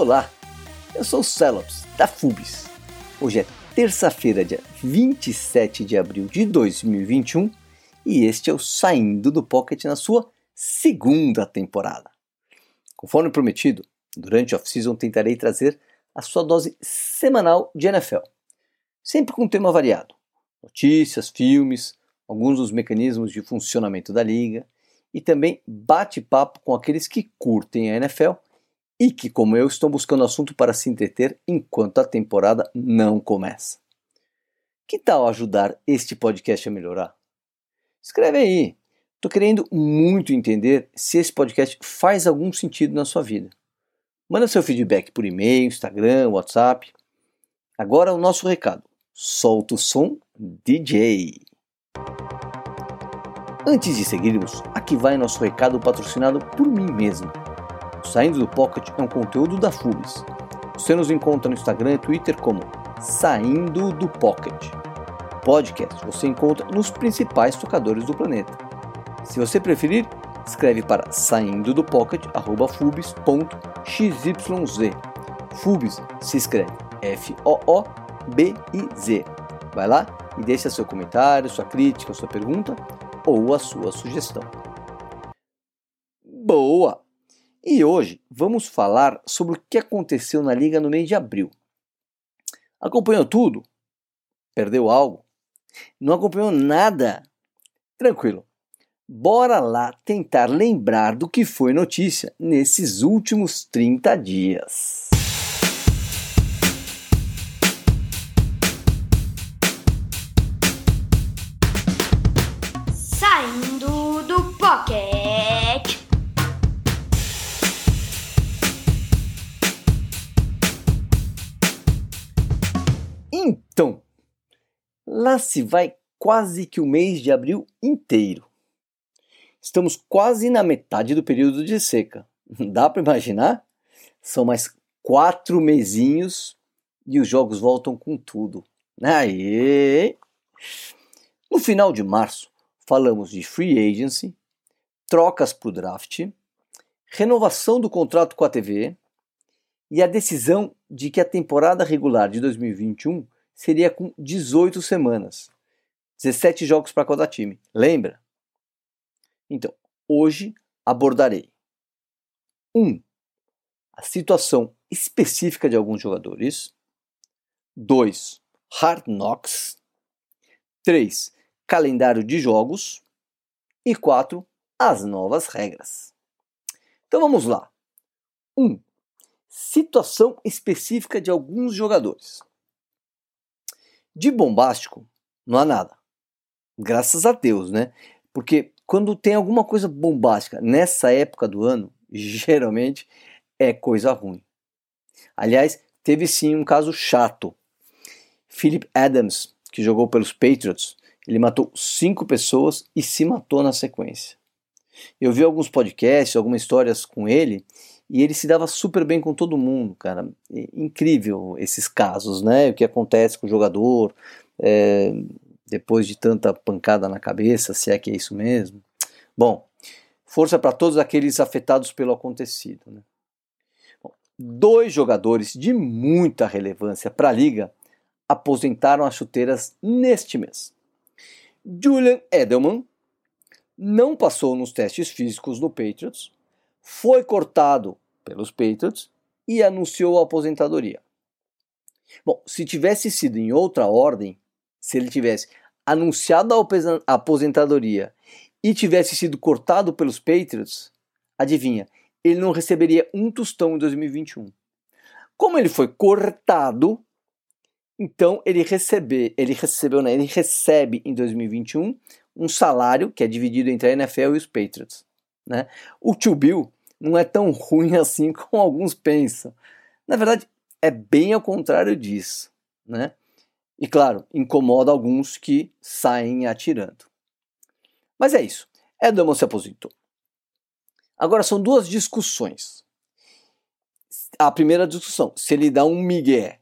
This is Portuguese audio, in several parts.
Olá, eu sou o Celops, da FUBS. Hoje é terça-feira, dia 27 de abril de 2021 e este é o Saindo do Pocket na sua segunda temporada. Conforme prometido, durante a off-season tentarei trazer a sua dose semanal de NFL, sempre com um tema variado: notícias, filmes, alguns dos mecanismos de funcionamento da liga e também bate-papo com aqueles que curtem a NFL e que, como eu, estão buscando assunto para se entreter enquanto a temporada não começa. Que tal ajudar este podcast a melhorar? Escreve aí. Estou querendo muito entender se esse podcast faz algum sentido na sua vida. Manda seu feedback por e-mail, Instagram, WhatsApp. Agora o nosso recado. Solta o som, DJ. Antes de seguirmos, aqui vai nosso recado patrocinado por mim mesmo. Saindo do Pocket é um conteúdo da FUBS. Você nos encontra no Instagram e Twitter como Saindo do Pocket. Podcast você encontra nos principais tocadores do planeta. Se você preferir, escreve para saindo do pocket fubis.xyz. Fubis se escreve F-O-O-B-I-Z. Vai lá e deixa seu comentário, sua crítica, sua pergunta ou a sua sugestão. Boa! E hoje vamos falar sobre o que aconteceu na liga no mês de abril. Acompanhou tudo? Perdeu algo? Não acompanhou nada? Tranquilo. Bora lá tentar lembrar do que foi notícia nesses últimos 30 dias. Saindo do Pocket. Então, lá se vai quase que o mês de abril inteiro. Estamos quase na metade do período de seca. Dá para imaginar? São mais quatro mesinhos e os jogos voltam com tudo. Aê! No final de março, falamos de free agency, trocas para o draft, renovação do contrato com a TV e a decisão de que a temporada regular de 2021 seria com 18 semanas, 17 jogos para cada time. Lembra? Então, hoje abordarei 1. Um, a situação específica de alguns jogadores. 2. Hard knocks. 3. Calendário de jogos. E 4. As novas regras. Então vamos lá. 1. Um, situação específica de alguns jogadores. De bombástico, não há nada. Graças a Deus, né? Porque quando tem alguma coisa bombástica nessa época do ano, geralmente é coisa ruim. Aliás, teve sim um caso chato. Philip Adams, que jogou pelos Patriots, ele matou cinco pessoas e se matou na sequência. Eu vi alguns podcasts, algumas histórias com ele, e ele se dava super bem com todo mundo, cara. É incrível esses casos, né? O que acontece com o jogador é, depois de tanta pancada na cabeça, se é que é isso mesmo. Bom, força para todos aqueles afetados pelo acontecido. Né? Bom, dois jogadores de muita relevância para a liga aposentaram as chuteiras neste mês. Julian Edelman não passou nos testes físicos no Patriots foi cortado pelos Patriots e anunciou a aposentadoria. Bom, se tivesse sido em outra ordem, se ele tivesse anunciado a aposentadoria e tivesse sido cortado pelos Patriots, adivinha, ele não receberia um tostão em 2021. Como ele foi cortado, então ele recebe, ele recebeu, né, ele recebe em 2021 um salário que é dividido entre a NFL e os Patriots. Né? O tio Bill não é tão ruim assim como alguns pensam. Na verdade, é bem ao contrário disso. Né? E claro, incomoda alguns que saem atirando. Mas é isso. Edelman se aposentou. Agora são duas discussões. A primeira discussão, se ele dá um migué,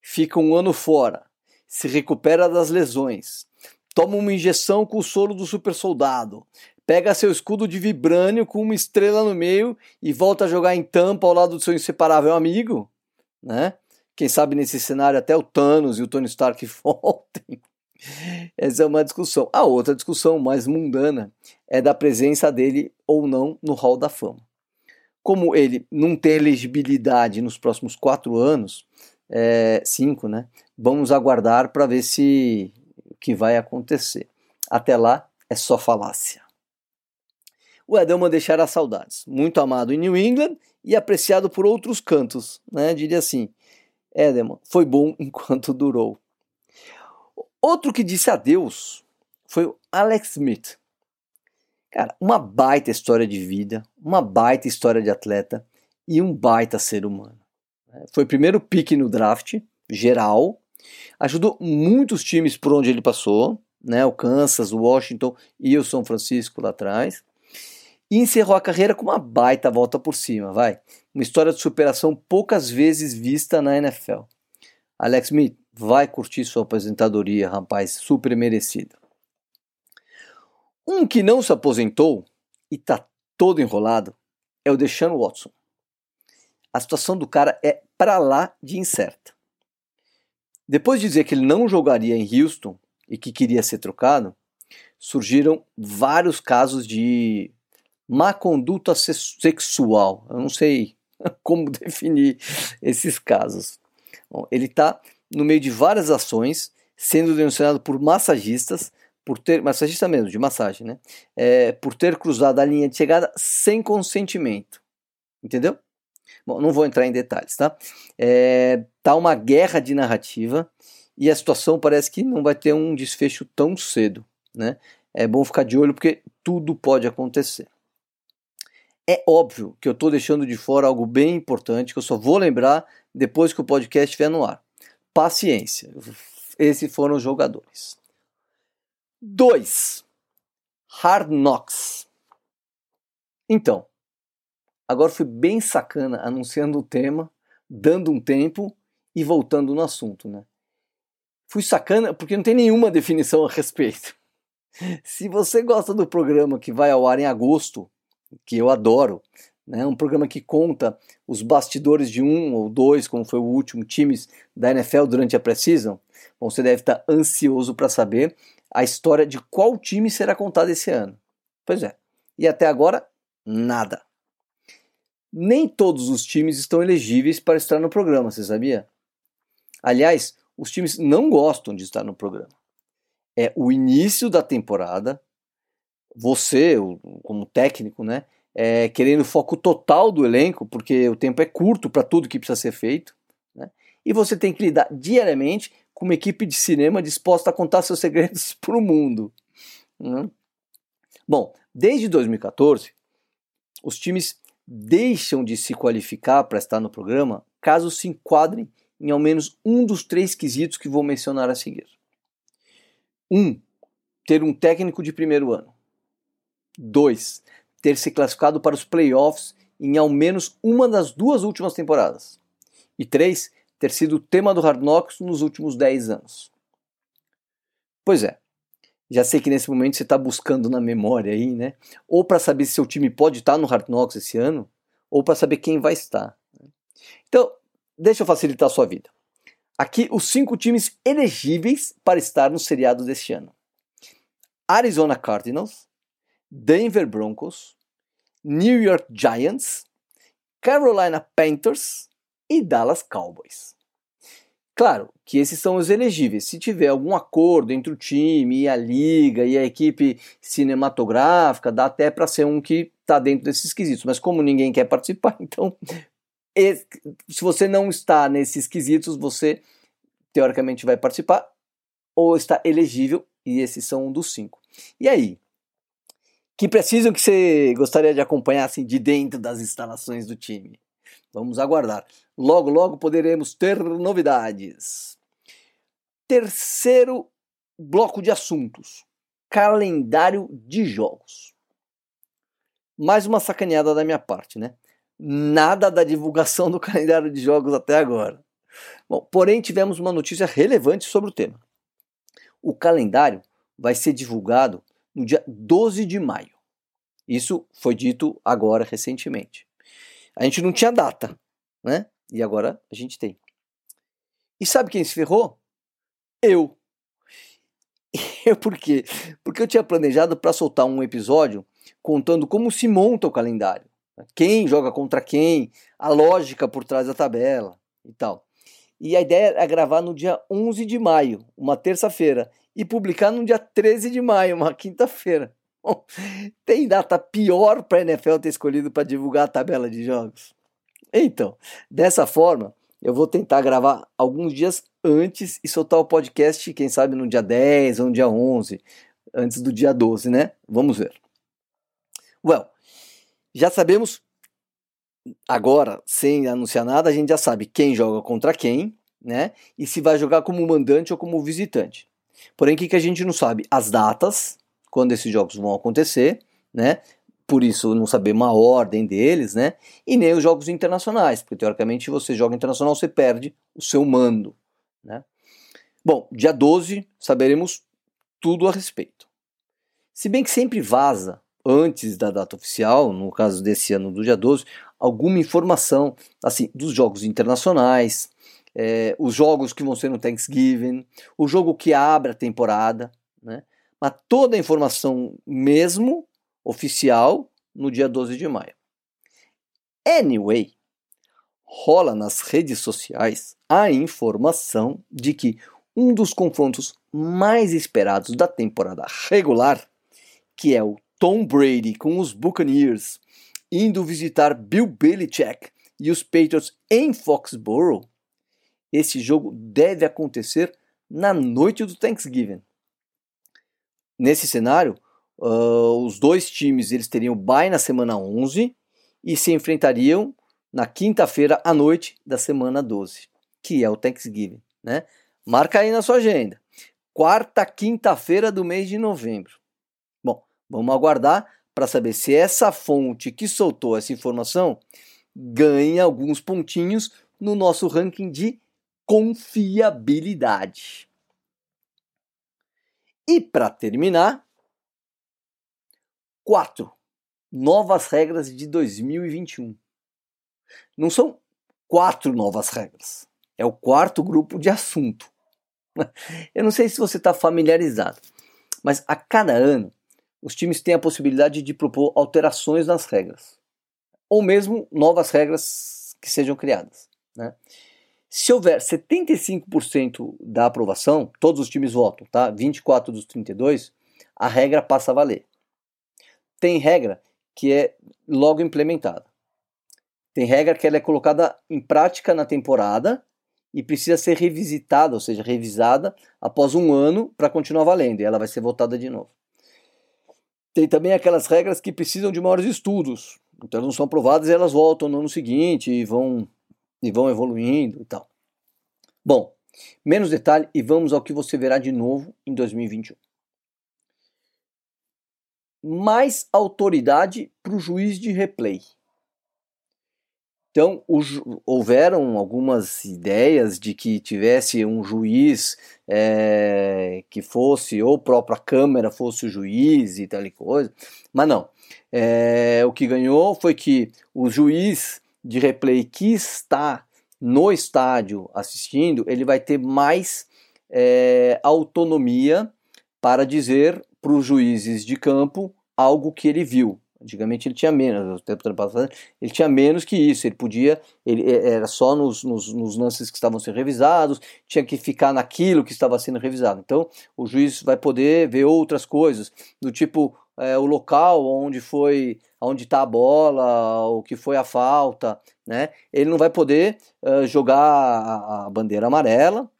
fica um ano fora, se recupera das lesões, toma uma injeção com o soro do super soldado, pega seu escudo de vibrânio com uma estrela no meio e volta a jogar em tampa ao lado do seu inseparável amigo, né? Quem sabe nesse cenário até o Thanos e o Tony Stark voltem. Essa é uma discussão. A outra discussão mais mundana é da presença dele ou não no Hall da Fama. Como ele não tem elegibilidade nos próximos quatro anos, é, cinco, né? Vamos aguardar para ver se o que vai acontecer. Até lá é só falácia. O Edelman deixará saudades. Muito amado em New England e apreciado por outros cantos, né? Diria assim: Edelman foi bom enquanto durou. Outro que disse adeus foi o Alex Smith. Cara, uma baita história de vida, uma baita história de atleta e um baita ser humano. Foi o primeiro pique no draft geral, ajudou muitos times por onde ele passou, né? O Kansas, o Washington e o São Francisco lá atrás. E encerrou a carreira com uma baita volta por cima, vai. Uma história de superação poucas vezes vista na NFL. Alex Smith, vai curtir sua aposentadoria, rapaz, super merecida. Um que não se aposentou e tá todo enrolado é o Deshaun Watson. A situação do cara é para lá de incerta. Depois de dizer que ele não jogaria em Houston e que queria ser trocado, surgiram vários casos de má conduta sexual. Eu não sei como definir esses casos. Bom, ele está no meio de várias ações, sendo denunciado por massagistas, por ter, massagista mesmo, de massagem, né? É, por ter cruzado a linha de chegada sem consentimento. Entendeu? Bom, não vou entrar em detalhes, tá? É, tá uma guerra de narrativa e a situação parece que não vai ter um desfecho tão cedo, né? É bom ficar de olho porque tudo pode acontecer. É óbvio que eu estou deixando de fora algo bem importante que eu só vou lembrar depois que o podcast estiver no ar paciência. Esses foram os jogadores. 2. Hard Knocks. Então, agora fui bem sacana anunciando o tema, dando um tempo e voltando no assunto, né? Fui sacana porque não tem nenhuma definição a respeito. Se você gosta do programa que vai ao ar em agosto, que eu adoro, né? Um programa que conta os bastidores de um ou dois, como foi o último, times da NFL durante a pré-season. Bom, você deve estar ansioso para saber a história de qual time será contado esse ano. Pois é. E até agora, nada. Nem todos os times estão elegíveis para estar no programa, você sabia? Aliás, os times não gostam de estar no programa. É o início da temporada, você, como técnico, né, é, querendo foco total do elenco, porque o tempo é curto para tudo que precisa ser feito. Né? E você tem que lidar diariamente com uma equipe de cinema disposta a contar seus segredos para o mundo. Né? Bom, desde 2014, os times deixam de se qualificar para estar no programa caso se enquadrem em ao menos um dos três quesitos que vou mencionar a seguir. Um, ter um técnico de primeiro ano. Dois, ter se classificado para os playoffs em ao menos uma das duas últimas temporadas. E três, ter sido o tema do Hard Knocks nos últimos 10 anos. Pois é, já sei que nesse momento você está buscando na memória aí, né? Ou para saber se seu time pode estar no Hard Knocks esse ano, ou para saber quem vai estar. Então, deixa eu facilitar a sua vida. Aqui os cinco times elegíveis para estar no seriado deste ano: Arizona Cardinals, Denver Broncos, New York Giants, Carolina Panthers e Dallas Cowboys. Claro que esses são os elegíveis. Se tiver algum acordo entre o time e a liga e a equipe cinematográfica, dá até para ser um que está dentro desses quesitos. Mas como ninguém quer participar, então se você não está nesses quesitos, você teoricamente vai participar ou está elegível e esses são um dos cinco. E aí, que precisam que você gostaria de acompanhar assim, de dentro das instalações do time. Vamos aguardar. Logo, logo poderemos ter novidades. Terceiro bloco de assuntos: calendário de jogos. Mais uma sacaneada da minha parte, né? Nada da divulgação do calendário de jogos até agora. Bom, porém, tivemos uma notícia relevante sobre o tema. O calendário vai ser divulgado no dia 12 de maio. Isso foi dito agora recentemente. A gente não tinha data, né? E agora a gente tem. E sabe quem se ferrou? Eu. Eu por quê? Porque eu tinha planejado para soltar um episódio contando como se monta o calendário. Quem joga contra quem, a lógica por trás da tabela e tal. E a ideia era gravar no dia 11 de maio, uma terça-feira, e publicar no dia 13 de maio, uma quinta-feira. Tem data pior para a NFL ter escolhido para divulgar a tabela de jogos? Então, dessa forma, eu vou tentar gravar alguns dias antes e soltar o podcast, quem sabe no dia 10 ou no dia 11, antes do dia 12, né? Vamos ver. Well, já sabemos agora, sem anunciar nada, a gente já sabe quem joga contra quem, né? E se vai jogar como mandante ou como visitante. Porém, o que, que a gente não sabe? As datas, quando esses jogos vão acontecer, né? Por isso não saber uma ordem deles, né? E nem os jogos internacionais, porque teoricamente você joga internacional, você perde o seu mando, né? Bom, dia 12 saberemos tudo a respeito. Se bem que sempre vaza antes da data oficial, no caso desse ano do dia 12, alguma informação assim dos jogos internacionais, é, os jogos que vão ser no Thanksgiving, o jogo que abre a temporada, né? Mas toda a informação mesmo oficial no dia 12 de maio. Anyway, rola nas redes sociais a informação de que um dos confrontos mais esperados da temporada regular, que é o Tom Brady com os Buccaneers indo visitar Bill Belichick e os Patriots em Foxborough, esse jogo deve acontecer na noite do Thanksgiving. Nesse cenário, uh, os dois times eles teriam bye na semana 11 e se enfrentariam na quinta-feira à noite da semana 12, que é o Thanksgiving. Né? Marca aí na sua agenda. Quarta quinta-feira do mês de novembro. Vamos aguardar para saber se essa fonte que soltou essa informação ganha alguns pontinhos no nosso ranking de confiabilidade. E para terminar, quatro novas regras de 2021. Não são quatro novas regras, é o quarto grupo de assunto. Eu não sei se você está familiarizado, mas a cada ano os times têm a possibilidade de propor alterações nas regras, ou mesmo novas regras que sejam criadas. Né? Se houver 75% da aprovação, todos os times votam, tá? 24 dos 32, a regra passa a valer. Tem regra que é logo implementada. Tem regra que ela é colocada em prática na temporada e precisa ser revisitada, ou seja, revisada após um ano para continuar valendo, e ela vai ser votada de novo. Tem também aquelas regras que precisam de maiores estudos. Então não são aprovadas e elas voltam no ano seguinte e vão, e vão evoluindo e tal. Bom, menos detalhe e vamos ao que você verá de novo em 2021. Mais autoridade para o juiz de replay. Então, houveram algumas ideias de que tivesse um juiz é, que fosse, ou própria Câmara fosse o juiz e tal e coisa, mas não. É, o que ganhou foi que o juiz de replay que está no estádio assistindo, ele vai ter mais é, autonomia para dizer para os juízes de campo algo que ele viu. Antigamente ele tinha menos, o tempo passado ele tinha menos que isso, ele podia, ele era só nos, nos, nos, lances que estavam sendo revisados, tinha que ficar naquilo que estava sendo revisado. Então o juiz vai poder ver outras coisas, do tipo é, o local onde foi, onde está a bola, o que foi a falta, né? Ele não vai poder uh, jogar a, a bandeira amarela,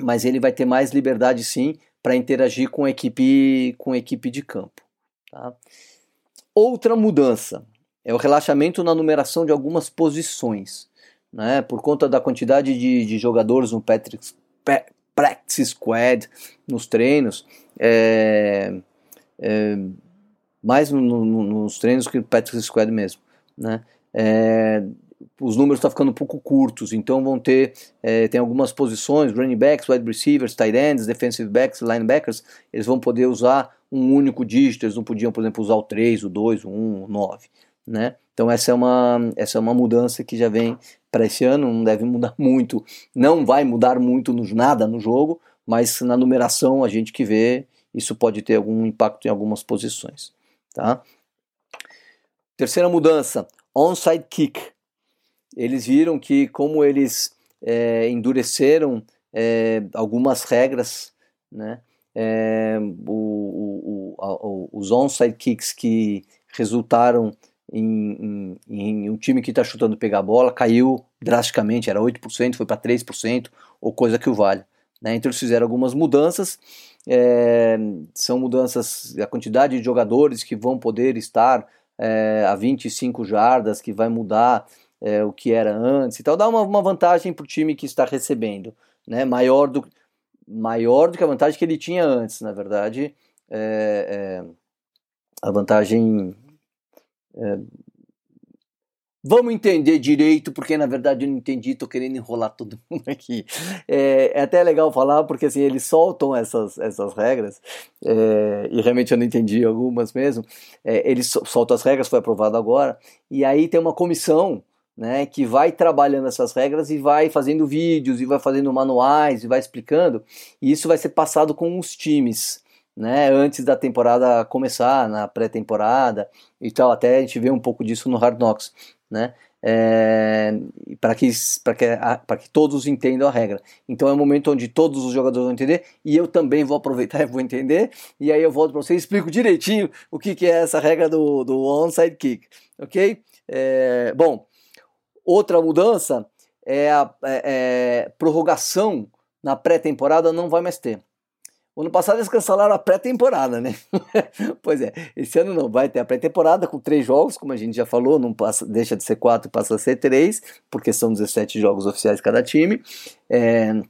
mas ele vai ter mais liberdade sim para interagir com a equipe, com a equipe de campo. Tá? Outra mudança é o relaxamento na numeração de algumas posições. Né? Por conta da quantidade de, de jogadores no Patrick, practice squad, nos treinos, é, é, mais no, no, nos treinos que no practice squad mesmo. né? É, os números estão ficando um pouco curtos, então vão ter é, tem algumas posições, running backs, wide receivers, tight ends, defensive backs, linebackers, eles vão poder usar um único dígito, eles não podiam, por exemplo, usar o 3, o 2, o 1, o 9, né? Então essa é uma, essa é uma mudança que já vem para esse ano, não deve mudar muito, não vai mudar muito no, nada no jogo, mas na numeração a gente que vê, isso pode ter algum impacto em algumas posições, tá? Terceira mudança, onside kick. Eles viram que como eles é, endureceram é, algumas regras, né? É, o, o, o, os onside kicks que resultaram em, em, em um time que está chutando pegar a bola caiu drasticamente, era 8%, foi para 3%, ou coisa que o vale. Né? Então eles fizeram algumas mudanças, é, são mudanças, a quantidade de jogadores que vão poder estar é, a 25 jardas, que vai mudar é, o que era antes e tal, dá uma, uma vantagem para o time que está recebendo, né? maior, do, maior do que a vantagem que ele tinha antes, na verdade, é, é, a vantagem é, Vamos entender direito, porque na verdade eu não entendi, tô querendo enrolar todo mundo aqui. É, é até legal falar, porque assim, eles soltam essas, essas regras, é, e realmente eu não entendi algumas mesmo. É, eles soltam as regras, foi aprovado agora, e aí tem uma comissão né, que vai trabalhando essas regras e vai fazendo vídeos, e vai fazendo manuais, e vai explicando, e isso vai ser passado com os times né, antes da temporada começar, na pré-temporada e tal. Até a gente vê um pouco disso no Hard Knocks, né? É, para que, que, que todos entendam a regra. Então é um momento onde todos os jogadores vão entender e eu também vou aproveitar e vou entender. E aí eu volto para você e explico direitinho o que, que é essa regra do, do onside kick, ok? É, bom, outra mudança é a é, é prorrogação na pré-temporada não vai mais ter. O ano passado eles cancelaram a pré-temporada, né? pois é, esse ano não vai ter a pré-temporada com três jogos, como a gente já falou, não passa, deixa de ser quatro, passa a ser três, porque são 17 jogos oficiais cada time. É,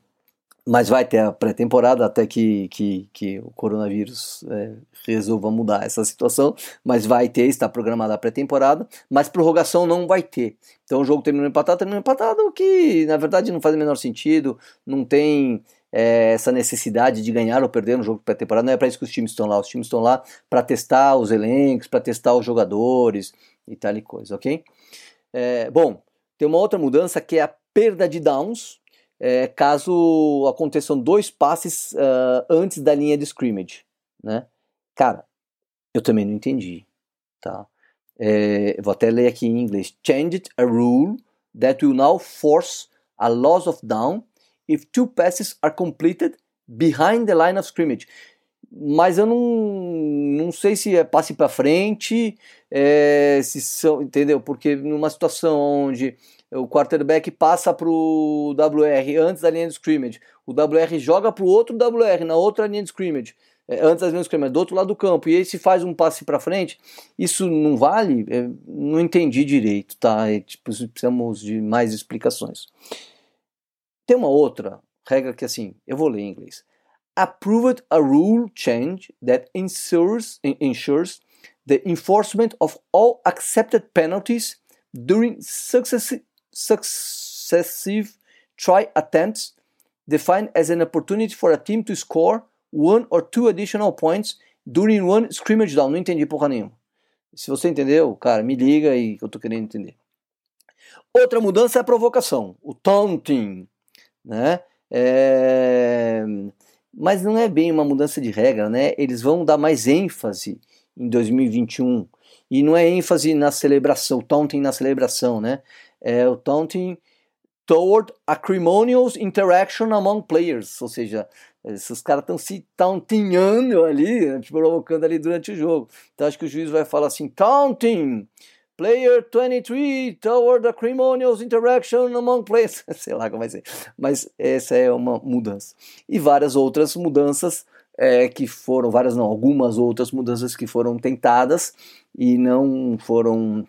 mas vai ter a pré-temporada até que, que, que, o coronavírus é, resolva mudar essa situação, mas vai ter, está programada a pré-temporada, mas prorrogação não vai ter. Então o jogo terminou empatado, terminou empatado, o que na verdade não faz o menor sentido, não tem é, essa necessidade de ganhar ou perder no jogo pré-temporada. Não é para isso que os times estão lá. Os times estão lá para testar os elencos, para testar os jogadores e tal e coisa, ok? É, bom, tem uma outra mudança que é a perda de downs, é, caso aconteçam dois passes uh, antes da linha de scrimmage, né? Cara, eu também não entendi, tá? É, vou até ler aqui em inglês. Changed a rule that will now force a loss of down if two passes are completed behind the line of scrimmage. Mas eu não, não sei se é passe para frente, é, se são, entendeu? Porque numa situação onde o quarterback passa para o WR antes da linha de scrimmage, o WR joga para o outro WR na outra linha de scrimmage, é, antes da linha de scrimmage, do outro lado do campo, e aí se faz um passe para frente, isso não vale? É, não entendi direito, tá? É, tipo, precisamos de mais explicações. Tem uma outra regra que assim, eu vou ler em inglês. Approved a rule change that ensures, ensures the enforcement of all accepted penalties during successive, successive try attempts defined as an opportunity for a team to score one or two additional points during one scrimmage down. Não entendi porra nenhuma. Se você entendeu, cara, me liga e eu tô querendo entender. Outra mudança é a provocação, o taunting né? É... Mas não é bem uma mudança de regra, né? Eles vão dar mais ênfase em 2021 e não é ênfase na celebração, o taunting na celebração, né? É o taunting toward acrimonious interaction among players, ou seja, esses caras estão se tauntingando ali, né? provocando ali durante o jogo. Então acho que o juiz vai falar assim, taunting Player 23 toward acrimonious interaction among players. Sei lá como vai ser. Mas essa é uma mudança. E várias outras mudanças é, que foram, várias não, algumas outras mudanças que foram tentadas e não foram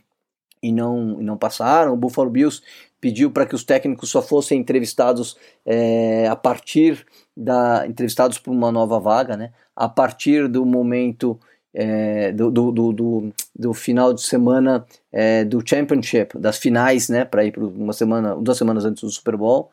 e não, e não passaram. O Buffalo Bills pediu para que os técnicos só fossem entrevistados é, a partir da entrevistados por uma nova vaga, né? A partir do momento é, do, do, do, do, final de semana é, do Championship, das finais, né, para ir para uma semana, duas semanas antes do Super Bowl.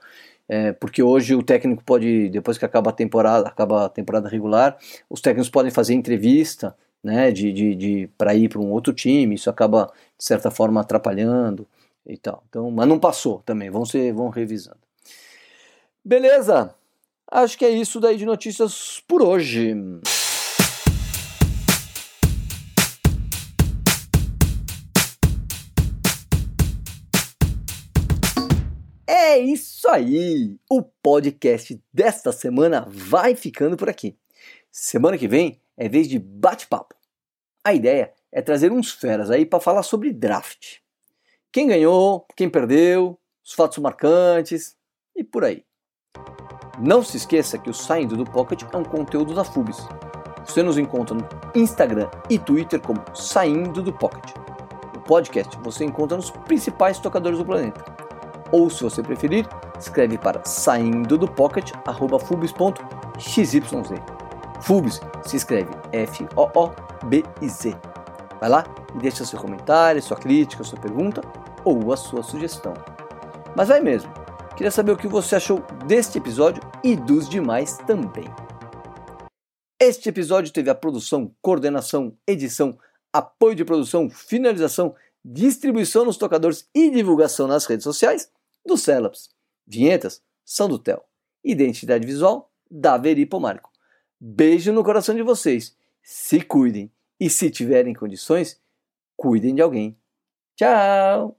É, porque hoje o técnico pode, depois que acaba a temporada, acaba a temporada regular, os técnicos podem fazer entrevista, né, de, de, de para ir para um outro time, isso acaba de certa forma atrapalhando e tal. Então, mas não passou também, vão ser, vão revisando. Beleza? Acho que é isso daí de notícias por hoje. É isso aí! O podcast desta semana vai ficando por aqui. Semana que vem é vez de bate-papo. A ideia é trazer uns feras aí para falar sobre draft. Quem ganhou, quem perdeu, os fatos marcantes e por aí. Não se esqueça que o Saindo do Pocket é um conteúdo da FUBS. Você nos encontra no Instagram e Twitter como Saindo do Pocket. O podcast você encontra nos principais tocadores do planeta. Ou, se você preferir, escreve para saindo do pocket@fubis.xyz. Fubis se escreve F-O-O-B-I-Z. Vai lá e deixa seu comentário, sua crítica, sua pergunta ou a sua sugestão. Mas vai mesmo. Queria saber o que você achou deste episódio e dos demais também. Este episódio teve a produção, coordenação, edição, apoio de produção, finalização, distribuição nos tocadores e divulgação nas redes sociais do Celaps. Vinhetas são do Tel. Identidade visual da Veri Pomarco. Beijo no coração de vocês. Se cuidem e se tiverem condições, cuidem de alguém. Tchau!